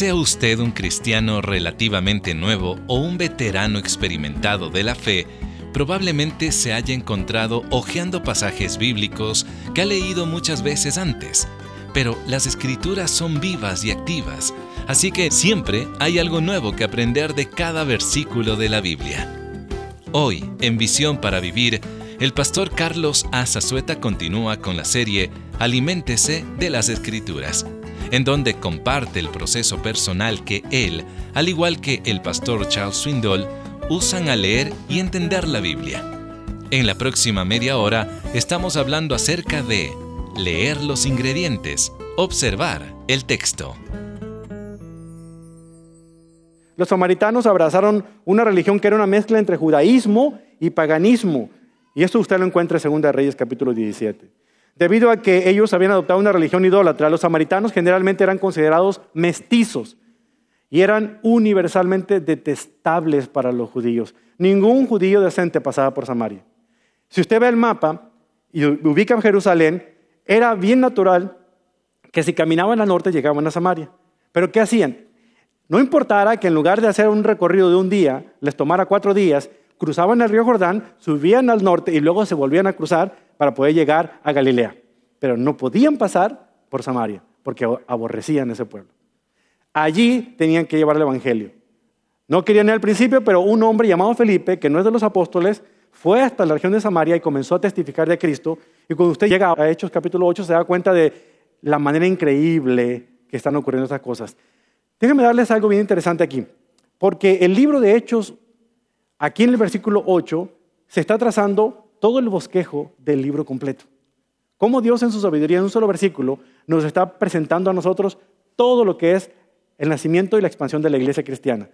Sea usted un cristiano relativamente nuevo o un veterano experimentado de la fe, probablemente se haya encontrado hojeando pasajes bíblicos que ha leído muchas veces antes. Pero las escrituras son vivas y activas, así que siempre hay algo nuevo que aprender de cada versículo de la Biblia. Hoy, en Visión para Vivir, el pastor Carlos Azazueta continúa con la serie Aliméntese de las Escrituras, en donde comparte el proceso personal que él, al igual que el pastor Charles Swindoll, usan a leer y entender la Biblia. En la próxima media hora estamos hablando acerca de leer los ingredientes, observar el texto. Los samaritanos abrazaron una religión que era una mezcla entre judaísmo y paganismo. Y esto usted lo encuentra en 2 Reyes capítulo 17. Debido a que ellos habían adoptado una religión idólatra, los samaritanos generalmente eran considerados mestizos y eran universalmente detestables para los judíos. Ningún judío decente pasaba por Samaria. Si usted ve el mapa y ubica en Jerusalén, era bien natural que si caminaban al norte llegaban a Samaria. Pero ¿qué hacían? No importara que en lugar de hacer un recorrido de un día, les tomara cuatro días, cruzaban el río Jordán, subían al norte y luego se volvían a cruzar para poder llegar a Galilea. Pero no podían pasar por Samaria porque aborrecían ese pueblo. Allí tenían que llevar el Evangelio. No querían ir al principio, pero un hombre llamado Felipe, que no es de los apóstoles, fue hasta la región de Samaria y comenzó a testificar de Cristo. Y cuando usted llega a Hechos capítulo 8 se da cuenta de la manera increíble que están ocurriendo estas cosas. Déjenme darles algo bien interesante aquí, porque el libro de Hechos, aquí en el versículo 8, se está trazando todo el bosquejo del libro completo. Cómo Dios en su sabiduría, en un solo versículo, nos está presentando a nosotros todo lo que es el nacimiento y la expansión de la iglesia cristiana,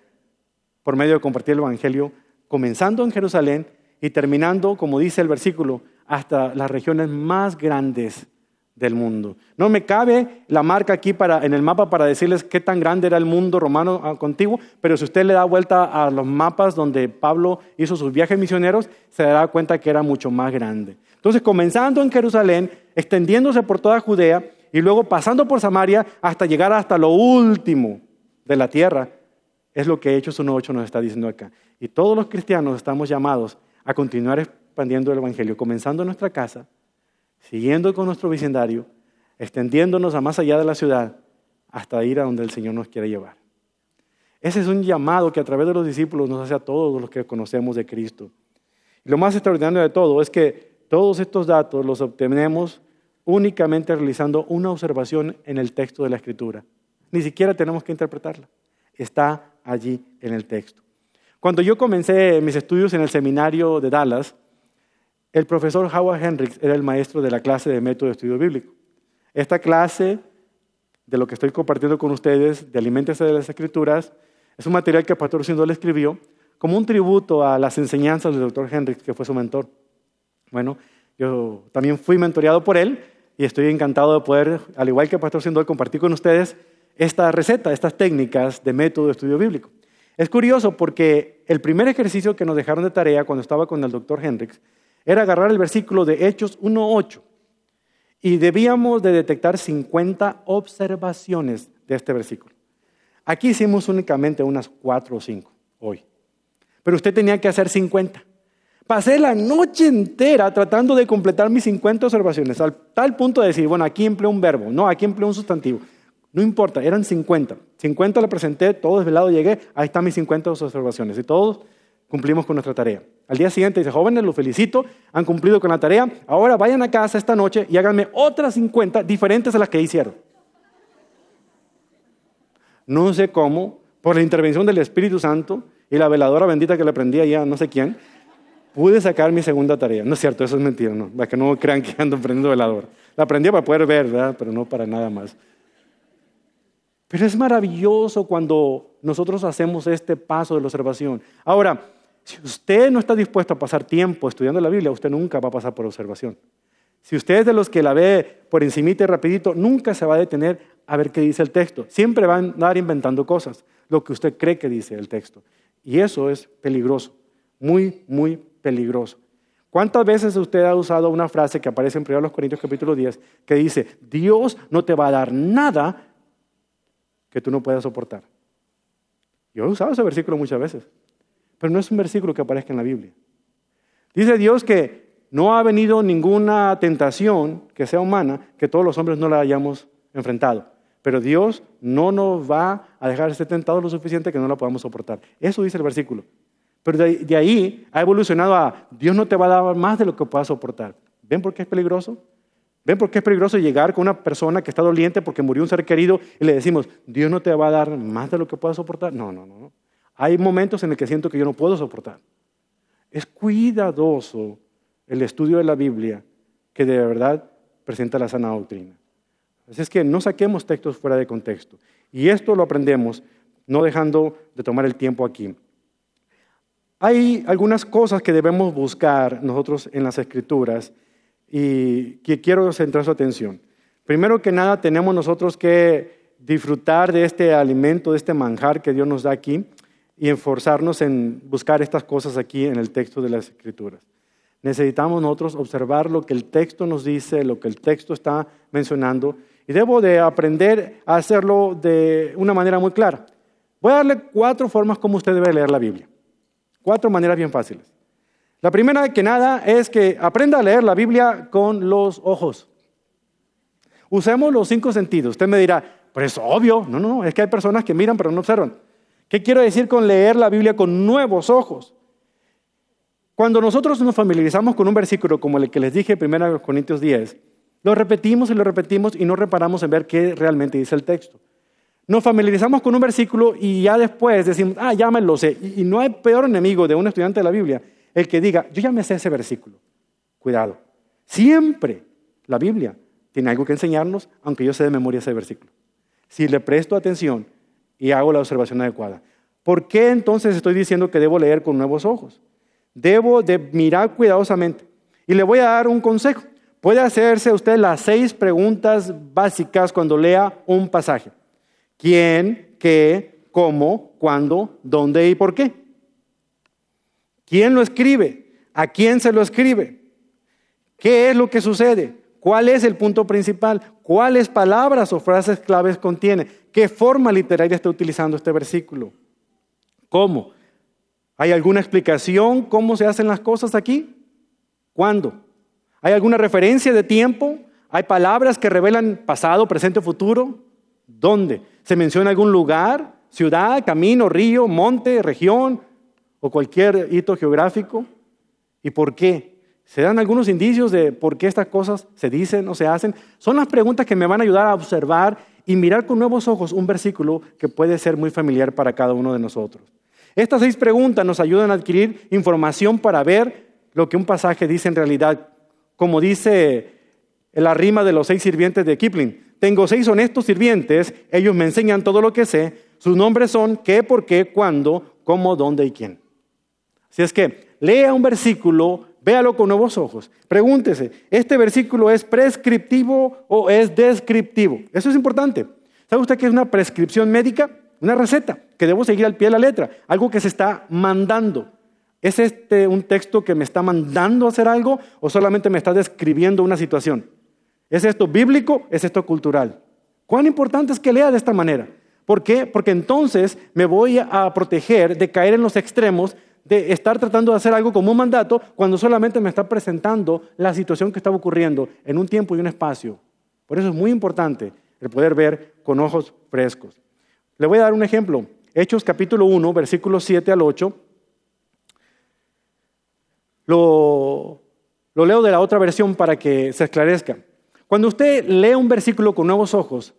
por medio de compartir el Evangelio, comenzando en Jerusalén y terminando, como dice el versículo, hasta las regiones más grandes del mundo. No me cabe la marca aquí para, en el mapa para decirles qué tan grande era el mundo romano ah, contiguo, pero si usted le da vuelta a los mapas donde Pablo hizo sus viajes misioneros, se dará cuenta que era mucho más grande. Entonces, comenzando en Jerusalén, extendiéndose por toda Judea, y luego pasando por Samaria hasta llegar hasta lo último de la tierra, es lo que Hechos 1.8 nos está diciendo acá. Y todos los cristianos estamos llamados a continuar expandiendo el Evangelio, comenzando en nuestra casa, siguiendo con nuestro vecindario, extendiéndonos a más allá de la ciudad, hasta ir a donde el Señor nos quiere llevar. Ese es un llamado que a través de los discípulos nos hace a todos los que conocemos de Cristo. Y lo más extraordinario de todo es que todos estos datos los obtenemos únicamente realizando una observación en el texto de la Escritura. Ni siquiera tenemos que interpretarla. Está allí en el texto. Cuando yo comencé mis estudios en el seminario de Dallas, el profesor Howard Hendricks era el maestro de la clase de método de estudio bíblico. Esta clase de lo que estoy compartiendo con ustedes, de Aliméntese de las Escrituras, es un material que el pastor Sindol escribió como un tributo a las enseñanzas del doctor Hendricks, que fue su mentor. Bueno, yo también fui mentoreado por él y estoy encantado de poder, al igual que el pastor Sindol, compartir con ustedes esta receta, estas técnicas de método de estudio bíblico. Es curioso porque el primer ejercicio que nos dejaron de tarea cuando estaba con el doctor Hendricks era agarrar el versículo de Hechos 1.8 y debíamos de detectar 50 observaciones de este versículo. Aquí hicimos únicamente unas 4 o 5 hoy, pero usted tenía que hacer 50. Pasé la noche entera tratando de completar mis 50 observaciones, al tal punto de decir, bueno, aquí empleo un verbo, no, aquí empleo un sustantivo. No importa, eran 50. 50 le presenté, todo desvelado llegué, ahí están mis 50 observaciones. Y todos cumplimos con nuestra tarea. Al día siguiente dice, jóvenes, los felicito, han cumplido con la tarea, ahora vayan a casa esta noche y háganme otras 50 diferentes a las que hicieron. No sé cómo, por la intervención del Espíritu Santo y la veladora bendita que le prendía ya no sé quién, pude sacar mi segunda tarea. No es cierto, eso es mentira, no. Para que no crean que ando prendiendo veladora. La aprendí para poder ver, ¿verdad? Pero no para nada más. Pero es maravilloso cuando nosotros hacemos este paso de la observación. Ahora, si usted no está dispuesto a pasar tiempo estudiando la Biblia, usted nunca va a pasar por observación. Si usted es de los que la ve por encimita y rapidito, nunca se va a detener a ver qué dice el texto. Siempre va a andar inventando cosas, lo que usted cree que dice el texto. Y eso es peligroso, muy, muy peligroso. ¿Cuántas veces usted ha usado una frase que aparece en 1 Corintios capítulo 10 que dice, Dios no te va a dar nada que tú no puedas soportar. Yo he usado ese versículo muchas veces, pero no es un versículo que aparezca en la Biblia. Dice Dios que no ha venido ninguna tentación que sea humana que todos los hombres no la hayamos enfrentado. Pero Dios no nos va a dejar ser tentados lo suficiente que no la podamos soportar. Eso dice el versículo. Pero de, ahí ha evolucionado a Dios no te va a dar más de lo que puedas soportar. ¿Ven por qué es peligroso? ¿Ven por qué es peligroso llegar con una persona que está doliente porque murió un ser querido y le decimos, Dios no te va a dar más de lo que puedas soportar? No, no, no. Hay momentos en los que siento que yo no puedo soportar. Es cuidadoso el estudio de la Biblia que de verdad presenta la sana doctrina. Así es que no saquemos textos fuera de contexto. Y esto lo aprendemos no dejando de tomar el tiempo aquí. Hay algunas cosas que debemos buscar nosotros en las escrituras y que quiero centrar su atención. Primero que nada, tenemos nosotros que disfrutar de este alimento, de este manjar que Dios nos da aquí y esforzarnos en buscar estas cosas aquí en el texto de las escrituras. Necesitamos nosotros observar lo que el texto nos dice, lo que el texto está mencionando, y debo de aprender a hacerlo de una manera muy clara. Voy a darle cuatro formas como usted debe leer la Biblia. Cuatro maneras bien fáciles. La primera que nada es que aprenda a leer la Biblia con los ojos. Usemos los cinco sentidos. Usted me dirá, pero es obvio. No, no, no, es que hay personas que miran pero no observan. ¿Qué quiero decir con leer la Biblia con nuevos ojos? Cuando nosotros nos familiarizamos con un versículo como el que les dije en 1 Corintios 10, lo repetimos y lo repetimos y no reparamos en ver qué realmente dice el texto. Nos familiarizamos con un versículo y ya después decimos, ah, ya me lo sé. Y no hay peor enemigo de un estudiante de la Biblia el que diga, yo ya me sé ese versículo. Cuidado. Siempre la Biblia tiene algo que enseñarnos, aunque yo sé de memoria ese versículo. Si le presto atención y hago la observación adecuada. ¿Por qué entonces estoy diciendo que debo leer con nuevos ojos? Debo de mirar cuidadosamente. Y le voy a dar un consejo. Puede hacerse usted las seis preguntas básicas cuando lea un pasaje. ¿Quién? ¿Qué? ¿Cómo? ¿Cuándo? ¿Dónde y por qué? ¿Quién lo escribe? ¿A quién se lo escribe? ¿Qué es lo que sucede? ¿Cuál es el punto principal? ¿Cuáles palabras o frases claves contiene? ¿Qué forma literaria está utilizando este versículo? ¿Cómo? ¿Hay alguna explicación cómo se hacen las cosas aquí? ¿Cuándo? ¿Hay alguna referencia de tiempo? ¿Hay palabras que revelan pasado, presente o futuro? ¿Dónde? ¿Se menciona algún lugar, ciudad, camino, río, monte, región o cualquier hito geográfico? ¿Y por qué? ¿Se dan algunos indicios de por qué estas cosas se dicen o se hacen? Son las preguntas que me van a ayudar a observar y mirar con nuevos ojos un versículo que puede ser muy familiar para cada uno de nosotros. Estas seis preguntas nos ayudan a adquirir información para ver lo que un pasaje dice en realidad. Como dice la rima de los seis sirvientes de Kipling. Tengo seis honestos sirvientes, ellos me enseñan todo lo que sé. Sus nombres son qué, por qué, cuándo, cómo, dónde y quién. Así es que lea un versículo, véalo con nuevos ojos. Pregúntese, ¿este versículo es prescriptivo o es descriptivo? Eso es importante. ¿Sabe usted que es una prescripción médica? Una receta que debo seguir al pie de la letra, algo que se está mandando. ¿Es este un texto que me está mandando a hacer algo o solamente me está describiendo una situación? ¿Es esto bíblico? ¿Es esto cultural? ¿Cuán importante es que lea de esta manera? ¿Por qué? Porque entonces me voy a proteger de caer en los extremos de estar tratando de hacer algo como un mandato cuando solamente me está presentando la situación que estaba ocurriendo en un tiempo y un espacio. Por eso es muy importante el poder ver con ojos frescos. Le voy a dar un ejemplo. Hechos capítulo 1, versículos 7 al 8. Lo, lo leo de la otra versión para que se esclarezca. Cuando usted lee un versículo con nuevos ojos,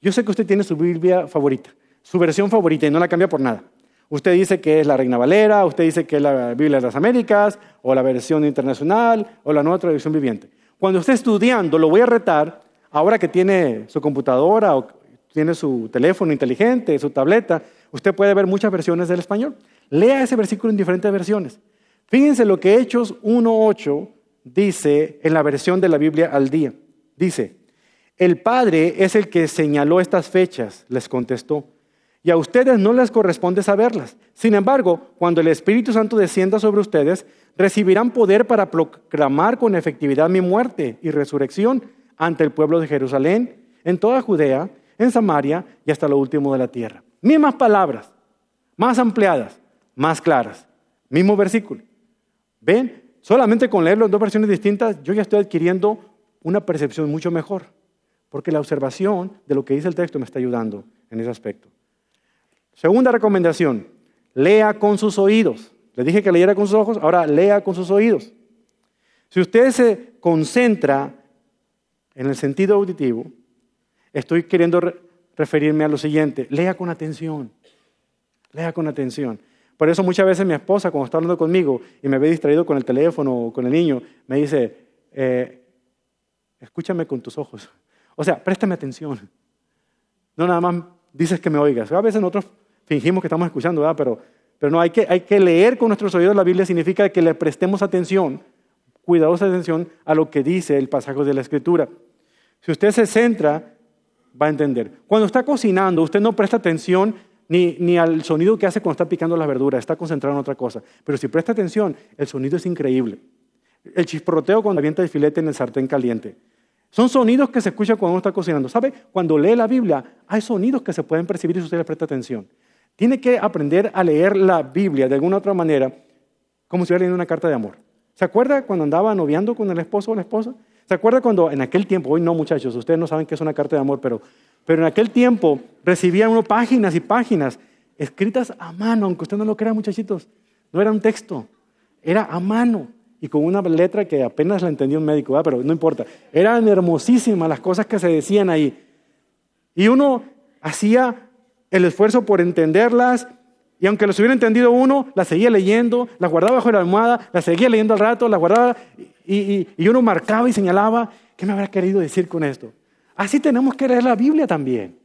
yo sé que usted tiene su Biblia favorita, su versión favorita y no la cambia por nada. Usted dice que es la Reina Valera, usted dice que es la Biblia de las Américas, o la versión internacional, o la nueva traducción viviente. Cuando esté estudiando, lo voy a retar, ahora que tiene su computadora o tiene su teléfono inteligente, su tableta, usted puede ver muchas versiones del español. Lea ese versículo en diferentes versiones. Fíjense lo que Hechos 1.8 dice en la versión de la Biblia al día. Dice, el Padre es el que señaló estas fechas, les contestó, y a ustedes no les corresponde saberlas. Sin embargo, cuando el Espíritu Santo descienda sobre ustedes, recibirán poder para proclamar con efectividad mi muerte y resurrección ante el pueblo de Jerusalén, en toda Judea, en Samaria y hasta lo último de la tierra. Mismas palabras, más ampliadas, más claras. Mismo versículo. ¿Ven? Solamente con leerlo en dos versiones distintas, yo ya estoy adquiriendo una percepción mucho mejor, porque la observación de lo que dice el texto me está ayudando en ese aspecto. Segunda recomendación, lea con sus oídos. Le dije que leyera con sus ojos, ahora lea con sus oídos. Si usted se concentra en el sentido auditivo, estoy queriendo referirme a lo siguiente, lea con atención, lea con atención. Por eso muchas veces mi esposa, cuando está hablando conmigo y me ve distraído con el teléfono o con el niño, me dice, eh, escúchame con tus ojos. O sea, préstame atención. No nada más dices que me oigas. A veces nosotros fingimos que estamos escuchando, ¿verdad? Pero, pero no, hay que, hay que leer con nuestros oídos la Biblia, significa que le prestemos atención, cuidadosa atención a lo que dice el pasaje de la Escritura. Si usted se centra, va a entender. Cuando está cocinando, usted no presta atención ni, ni, al sonido que hace cuando está picando las verduras, está concentrado en otra cosa. Pero si presta atención, el sonido es increíble. El chisporroteo cuando avienta el filete en el sartén caliente. Son sonidos que se escuchan cuando uno está cocinando. ¿Sabe? Cuando lee la Biblia, hay sonidos que se pueden percibir si usted le presta atención. Tiene que aprender a leer la Biblia de alguna otra manera, como si hubiera leyendo una carta de amor. ¿Se acuerda cuando andaba noviando con el esposo o la esposa? ¿Se acuerda cuando en aquel tiempo, hoy no muchachos, ustedes no saben qué es una carta de amor, pero, pero en aquel tiempo recibían uno páginas y páginas escritas a mano, aunque usted no lo crea muchachitos, no era un texto, era a mano y con una letra que apenas la entendía un médico, pero no importa, eran hermosísimas las cosas que se decían ahí. Y uno hacía el esfuerzo por entenderlas y aunque las hubiera entendido uno, las seguía leyendo, las guardaba bajo la almohada, las seguía leyendo al rato, las guardaba y, y, uno marcaba y señalaba, ¿qué me habrá querido decir con esto? Así tenemos que leer la Biblia también.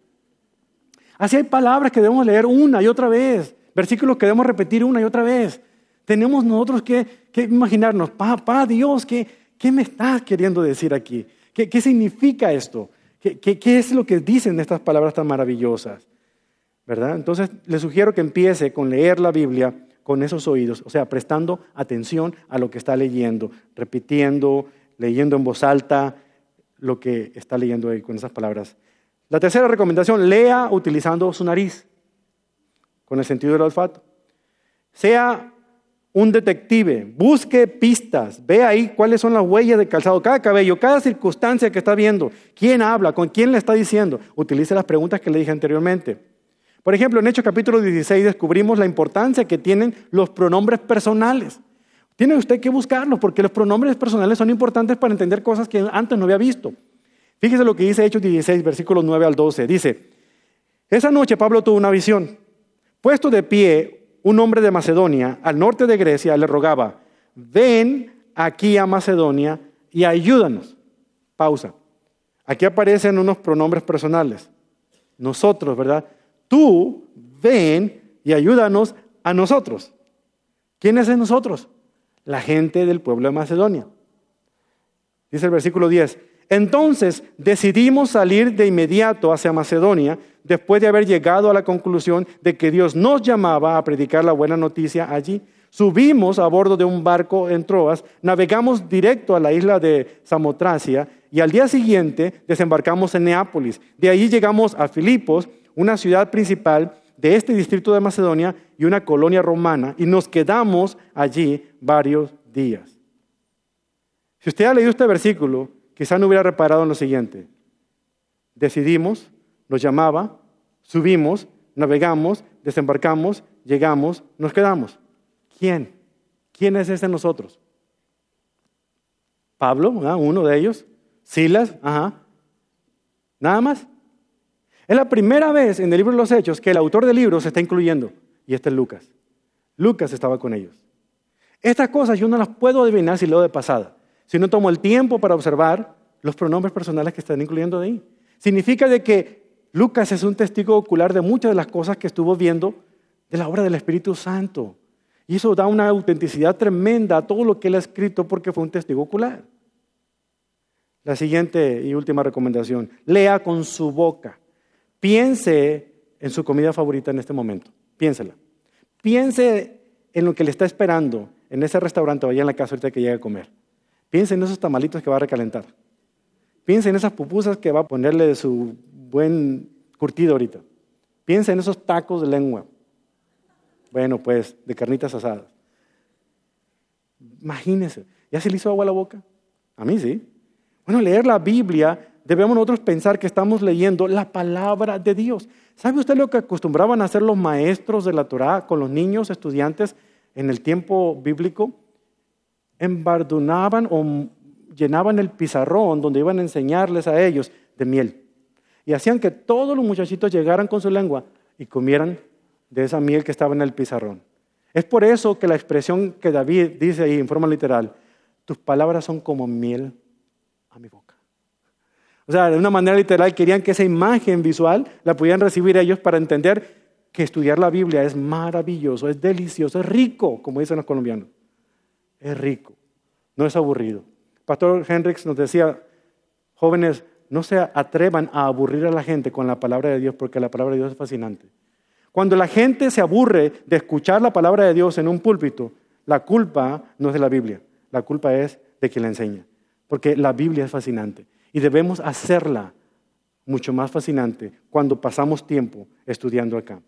Así hay palabras que debemos leer una y otra vez, versículos que debemos repetir una y otra vez. Tenemos nosotros que, imaginarnos, papá Dios, ¿qué, ¿qué, me estás queriendo decir aquí? ¿Qué, qué significa esto? ¿Qué, ¿Qué es lo que dicen estas palabras tan maravillosas? Entonces le sugiero que empiece con leer la Biblia con esos oídos, o sea, prestando atención a lo que está leyendo, repitiendo, leyendo en voz alta lo que está leyendo ahí con esas palabras. La tercera recomendación, lea utilizando su nariz, con el sentido del olfato. Sea un detective, busque pistas, ve ahí cuáles son las huellas de calzado, cada cabello, cada circunstancia que está viendo, quién habla, con quién le está diciendo. Utilice las preguntas que le dije anteriormente. Por ejemplo, en Hechos capítulo 16 descubrimos la importancia que tienen los pronombres personales. Tiene usted que buscarlos porque los pronombres personales son importantes para entender cosas que antes no había visto. Fíjese lo que dice Hechos 16, versículos 9 al 12. Dice, esa noche Pablo tuvo una visión. Puesto de pie, un hombre de Macedonia, al norte de Grecia, le rogaba, ven aquí a Macedonia y ayúdanos. Pausa. Aquí aparecen unos pronombres personales. Nosotros, ¿verdad? Tú ven y ayúdanos a nosotros. ¿Quiénes es nosotros? La gente del pueblo de Macedonia. Dice el versículo 10. Entonces decidimos salir de inmediato hacia Macedonia después de haber llegado a la conclusión de que Dios nos llamaba a predicar la buena noticia allí. Subimos a bordo de un barco en Troas, navegamos directo a la isla de Samotracia y al día siguiente desembarcamos en Neápolis. De allí llegamos a Filipos una ciudad principal de este distrito de Macedonia y una colonia romana, y nos quedamos allí varios días. Si usted ha leído este versículo, quizá no hubiera reparado en lo siguiente. Decidimos, nos llamaba, subimos, navegamos, desembarcamos, llegamos, nos quedamos. ¿Quién? ¿Quién es ese nosotros? Pablo, uno de ellos. Silas, ajá. Nada más. Es la primera vez en el libro de los Hechos que el autor del libro se está incluyendo, y este es Lucas. Lucas estaba con ellos. Estas cosas yo no las puedo adivinar si leo de pasada, si no tomo el tiempo para observar los pronombres personales que están incluyendo de ahí. Significa de que Lucas es un testigo ocular de muchas de las cosas que estuvo viendo de la obra del Espíritu Santo. Y eso da una autenticidad tremenda a todo lo que él ha escrito porque fue un testigo ocular. La siguiente y última recomendación, lea con su boca. Piense en su comida favorita en este momento. Piénsela. Piense en lo que le está esperando en ese restaurante o allá en la casa ahorita que llegue a comer. Piense en esos tamalitos que va a recalentar. Piense en esas pupusas que va a ponerle de su buen curtido ahorita. Piensa en esos tacos de lengua. Bueno, pues, de carnitas asadas. Imagínese, ¿ya se le hizo agua a la boca? A mí sí. Bueno, leer la Biblia, debemos nosotros pensar que estamos leyendo la palabra de Dios. ¿Sabe usted lo que acostumbraban a hacer los maestros de la Torá con los niños estudiantes en el tiempo bíblico? Embardunaban o llenaban el pizarrón donde iban a enseñarles a ellos de miel. Y hacían que todos los muchachitos llegaran con su lengua y comieran de esa miel que estaba en el pizarrón. Es por eso que la expresión que David dice ahí en forma literal, tus palabras son como miel a mi boca. O sea, de una manera literal querían que esa imagen visual la pudieran recibir ellos para entender que estudiar la Biblia es maravilloso, es delicioso, es rico, como dicen los colombianos. Es rico, no es aburrido. Pastor Hendricks nos decía, jóvenes, no se atrevan a aburrir a la gente con la palabra de Dios porque la palabra de Dios es fascinante. Cuando la gente se aburre de escuchar la palabra de Dios en un púlpito, la culpa no es de la Biblia, la culpa es de quien la enseña. Porque la Biblia es fascinante y debemos hacerla mucho más fascinante cuando pasamos tiempo estudiando acá.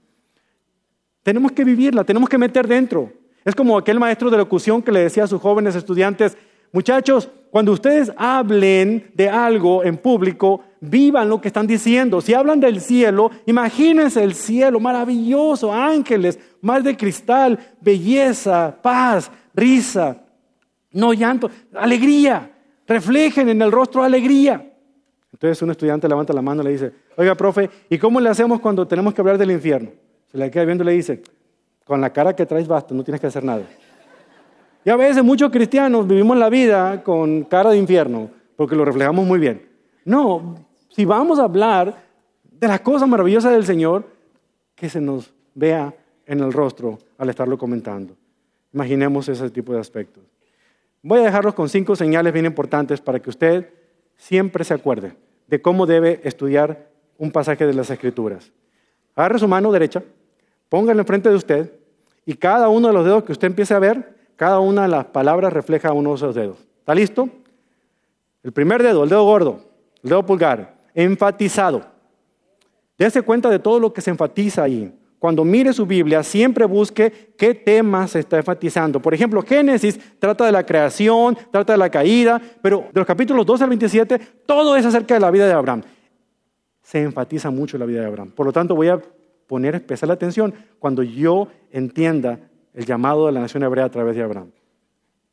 Tenemos que vivirla, tenemos que meter dentro. Es como aquel maestro de locución que le decía a sus jóvenes estudiantes, muchachos, cuando ustedes hablen de algo en público, vivan lo que están diciendo. Si hablan del cielo, imagínense el cielo maravilloso, ángeles, mar de cristal, belleza, paz, risa, no llanto, alegría. Reflejen en el rostro alegría. Entonces un estudiante levanta la mano y le dice, oiga, profe, ¿y cómo le hacemos cuando tenemos que hablar del infierno? Se le queda viendo y le dice, con la cara que traes basta, no tienes que hacer nada. Y a veces muchos cristianos vivimos la vida con cara de infierno, porque lo reflejamos muy bien. No, si vamos a hablar de las cosas maravillosas del Señor, que se nos vea en el rostro al estarlo comentando. Imaginemos ese tipo de aspectos. Voy a dejarlos con cinco señales bien importantes para que usted siempre se acuerde de cómo debe estudiar un pasaje de las Escrituras. Agarre su mano derecha, póngala enfrente de usted y cada uno de los dedos que usted empiece a ver, cada una de las palabras refleja uno de esos dedos. ¿Está listo? El primer dedo, el dedo gordo, el dedo pulgar, enfatizado. Dese cuenta de todo lo que se enfatiza ahí. Cuando mire su Biblia, siempre busque qué tema se está enfatizando. Por ejemplo, Génesis trata de la creación, trata de la caída, pero de los capítulos 12 al 27, todo es acerca de la vida de Abraham. Se enfatiza mucho la vida de Abraham. Por lo tanto, voy a poner especial atención cuando yo entienda el llamado de la nación hebrea a través de Abraham.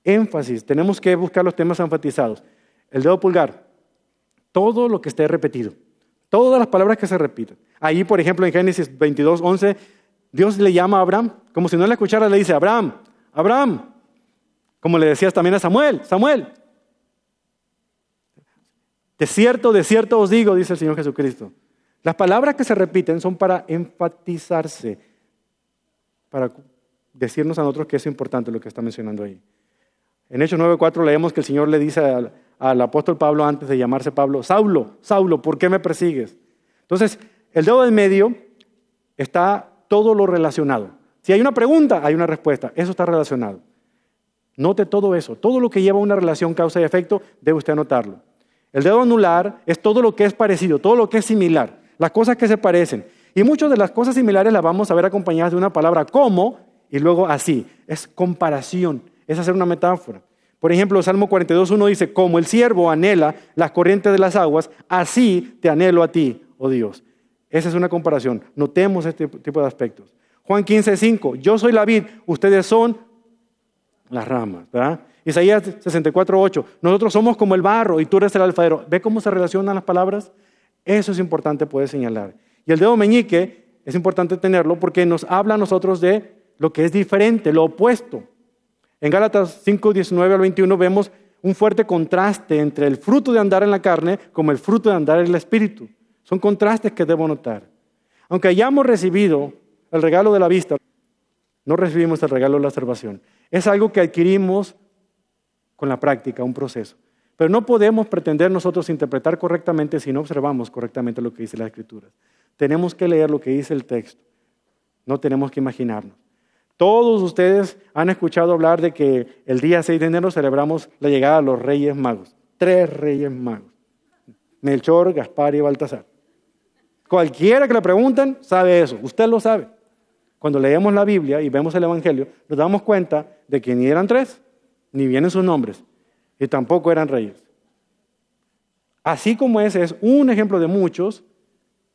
Énfasis, tenemos que buscar los temas enfatizados. El dedo pulgar, todo lo que esté repetido, todas las palabras que se repiten. Ahí, por ejemplo, en Génesis 22, 11, Dios le llama a Abraham, como si no le escuchara, le dice, Abraham, Abraham, como le decías también a Samuel, Samuel. De cierto, de cierto os digo, dice el Señor Jesucristo. Las palabras que se repiten son para enfatizarse, para decirnos a nosotros que es importante lo que está mencionando ahí. En Hechos 9:4 leemos que el Señor le dice al, al, apóstol Pablo antes de llamarse Pablo, Saulo, Saulo, ¿por qué me persigues? Entonces, el dedo del medio está todo lo relacionado. Si hay una pregunta, hay una respuesta. Eso está relacionado. Note todo eso. Todo lo que lleva una relación causa y efecto, debe usted anotarlo. El dedo anular es todo lo que es parecido, todo lo que es similar, las cosas que se parecen. Y muchas de las cosas similares las vamos a ver acompañadas de una palabra como y luego así. Es comparación, es hacer una metáfora. Por ejemplo, Salmo 42.1 dice, como el siervo anhela las corrientes de las aguas, así te anhelo a ti, oh Dios. Esa es una comparación. Notemos este tipo de aspectos. Juan 15.5, yo soy la vid, ustedes son las ramas. Isaías 64.8, nosotros somos como el barro y tú eres el alfarero. ¿Ve cómo se relacionan las palabras? Eso es importante poder señalar. Y el dedo meñique es importante tenerlo porque nos habla a nosotros de lo que es diferente, lo opuesto. En Gálatas 5, 19 al 21 vemos un fuerte contraste entre el fruto de andar en la carne como el fruto de andar en el espíritu. Son contrastes que debo notar. Aunque hayamos recibido el regalo de la vista, no recibimos el regalo de la observación. Es algo que adquirimos con la práctica, un proceso. Pero no podemos pretender nosotros interpretar correctamente si no observamos correctamente lo que dice la Escritura. Tenemos que leer lo que dice el texto. No tenemos que imaginarnos. Todos ustedes han escuchado hablar de que el día 6 de enero celebramos la llegada de los Reyes Magos. Tres Reyes Magos. Melchor, Gaspar y Baltasar. Cualquiera que le pregunten sabe eso, usted lo sabe. Cuando leemos la Biblia y vemos el Evangelio, nos damos cuenta de que ni eran tres, ni vienen sus nombres, y tampoco eran reyes. Así como ese es un ejemplo de muchos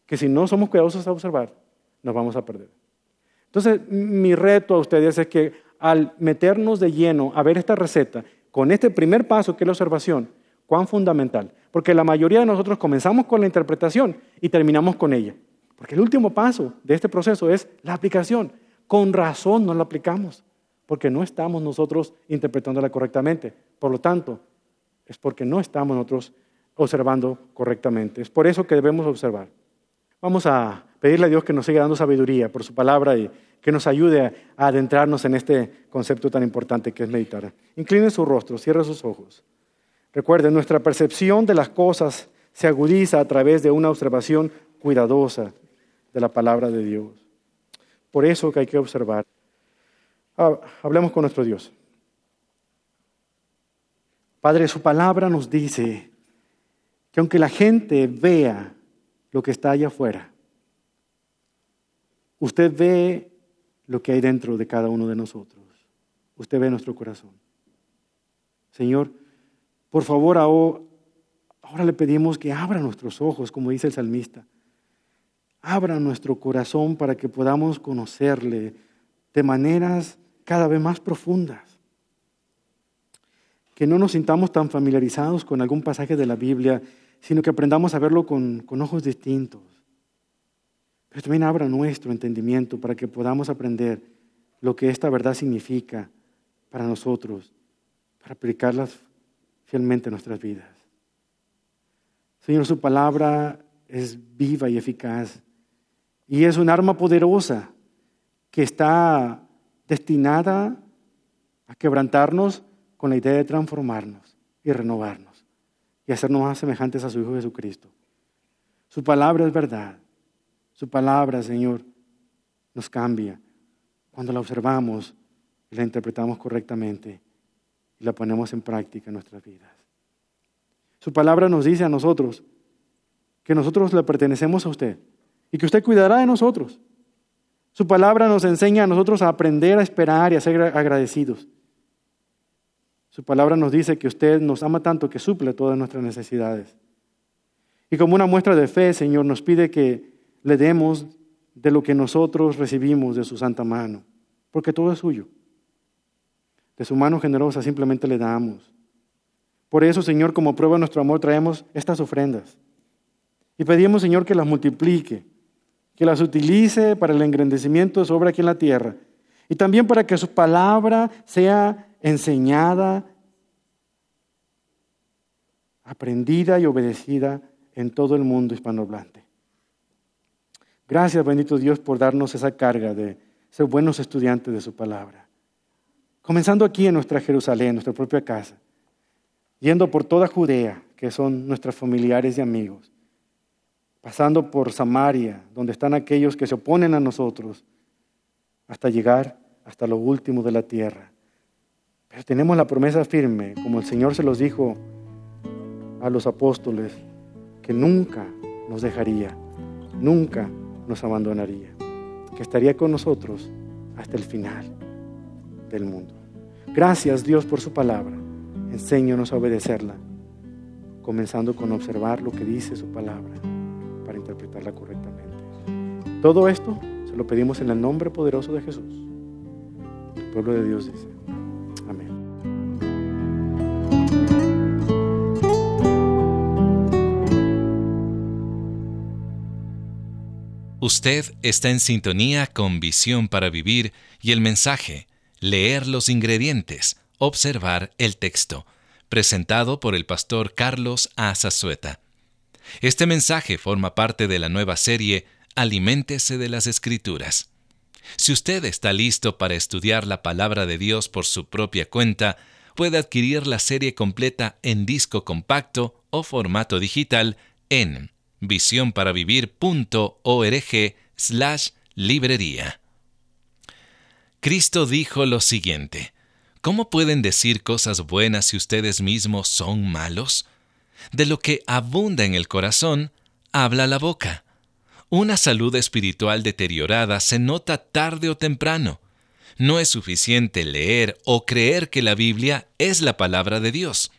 que si no somos cuidadosos a observar, nos vamos a perder. Entonces, mi reto a ustedes es que al meternos de lleno a ver esta receta, con este primer paso que es la observación, cuán fundamental. Porque la mayoría de nosotros comenzamos con la interpretación y terminamos con ella. Porque el último paso de este proceso es la aplicación. Con razón no la aplicamos, porque no estamos nosotros interpretándola correctamente. Por lo tanto, es porque no estamos nosotros observando correctamente. Es por eso que debemos observar. Vamos a pedirle a Dios que nos siga dando sabiduría por su palabra y que nos ayude a adentrarnos en este concepto tan importante que es meditar. Incline su rostro, cierre sus ojos. Recuerden, nuestra percepción de las cosas se agudiza a través de una observación cuidadosa de la palabra de Dios. Por eso que hay que observar. Ah, hablemos con nuestro Dios. Padre, su palabra nos dice que aunque la gente vea lo que está allá afuera, usted ve lo que hay dentro de cada uno de nosotros. Usted ve nuestro corazón. Señor, por favor, ahora le pedimos que abra nuestros ojos, como dice el salmista. Abra nuestro corazón para que podamos conocerle de maneras cada vez más profundas. Que no nos sintamos tan familiarizados con algún pasaje de la Biblia, sino que aprendamos a verlo con, con ojos distintos. Pero también abra nuestro entendimiento para que podamos aprender lo que esta verdad significa para nosotros, para aplicarlas fielmente nuestras vidas. Señor, su palabra es viva y eficaz y es un arma poderosa que está destinada a quebrantarnos con la idea de transformarnos y renovarnos y hacernos más semejantes a su Hijo Jesucristo. Su palabra es verdad. Su palabra, Señor, nos cambia cuando la observamos y la interpretamos correctamente y la ponemos en práctica en nuestras vidas. Su palabra nos dice a nosotros que nosotros le pertenecemos a usted y que usted cuidará de nosotros. Su palabra nos enseña a nosotros a aprender a esperar y a ser agradecidos. Su palabra nos dice que usted nos ama tanto que suple todas nuestras necesidades. Y como una muestra de fe, Señor, nos pide que le demos de lo que nosotros recibimos de su santa mano, porque todo es suyo. De su mano generosa simplemente le damos. Por eso, Señor, como prueba de nuestro amor, traemos estas ofrendas. Y pedimos, Señor, que las multiplique, que las utilice para el engrandecimiento de su obra aquí en la tierra. Y también para que su palabra sea enseñada, aprendida y obedecida en todo el mundo hispanohablante. Gracias, bendito Dios, por darnos esa carga de ser buenos estudiantes de su palabra. Comenzando aquí en nuestra Jerusalén, nuestra propia casa, yendo por toda Judea, que son nuestros familiares y amigos, pasando por Samaria, donde están aquellos que se oponen a nosotros, hasta llegar hasta lo último de la tierra. Pero tenemos la promesa firme, como el Señor se los dijo a los apóstoles, que nunca nos dejaría, nunca nos abandonaría, que estaría con nosotros hasta el final del mundo. Gracias Dios por su palabra. Enséñanos a obedecerla, comenzando con observar lo que dice su palabra para interpretarla correctamente. Todo esto se lo pedimos en el nombre poderoso de Jesús. El pueblo de Dios dice, Usted está en sintonía con Visión para Vivir y el mensaje leer los ingredientes, observar el texto, presentado por el pastor Carlos Azazueta. Este mensaje forma parte de la nueva serie Aliméntese de las Escrituras. Si usted está listo para estudiar la palabra de Dios por su propia cuenta, puede adquirir la serie completa en disco compacto o formato digital en visionparavivir.org slash librería. Cristo dijo lo siguiente, ¿Cómo pueden decir cosas buenas si ustedes mismos son malos? De lo que abunda en el corazón, habla la boca. Una salud espiritual deteriorada se nota tarde o temprano. No es suficiente leer o creer que la Biblia es la palabra de Dios.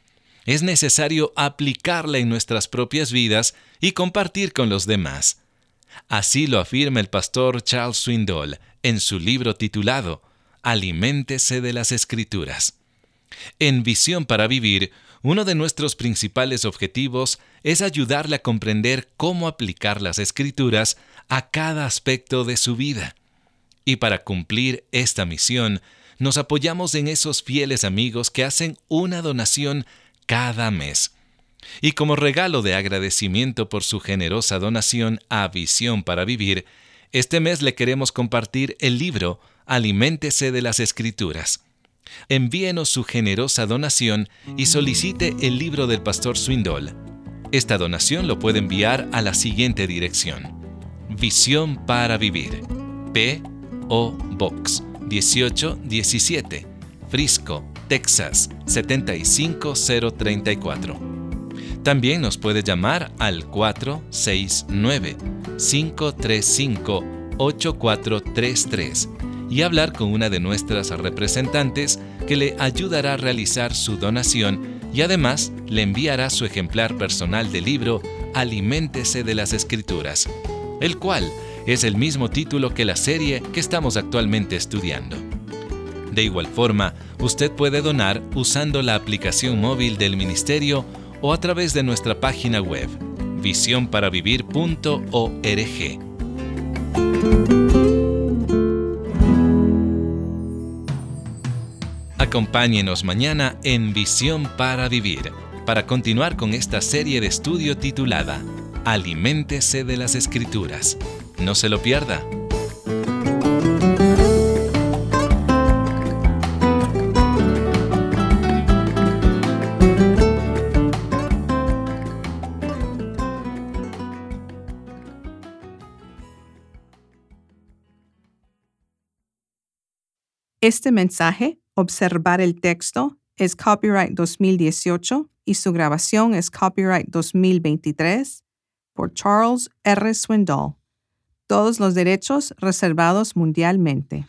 Es necesario aplicarla en nuestras propias vidas y compartir con los demás. Así lo afirma el pastor Charles Swindoll en su libro titulado Aliméntese de las Escrituras. En Visión para Vivir, uno de nuestros principales objetivos es ayudarle a comprender cómo aplicar las escrituras a cada aspecto de su vida. Y para cumplir esta misión, nos apoyamos en esos fieles amigos que hacen una donación cada mes. Y como regalo de agradecimiento por su generosa donación a Visión para Vivir, este mes le queremos compartir el libro Aliméntese de las Escrituras. Envíenos su generosa donación y solicite el libro del pastor Swindoll. Esta donación lo puede enviar a la siguiente dirección. Visión para Vivir. P. O. Box 1817. Frisco, Texas 75034. También nos puede llamar al 469-535-8433 y hablar con una de nuestras representantes que le ayudará a realizar su donación y además le enviará su ejemplar personal del libro Aliméntese de las Escrituras, el cual es el mismo título que la serie que estamos actualmente estudiando. De igual forma, usted puede donar usando la aplicación móvil del Ministerio o a través de nuestra página web, visionparavivir.org. Acompáñenos mañana en Visión para Vivir, para continuar con esta serie de estudio titulada Aliméntese de las Escrituras. No se lo pierda. Este mensaje, observar el texto, es copyright 2018 y su grabación es copyright 2023 por Charles R. Swindoll. Todos los derechos reservados mundialmente.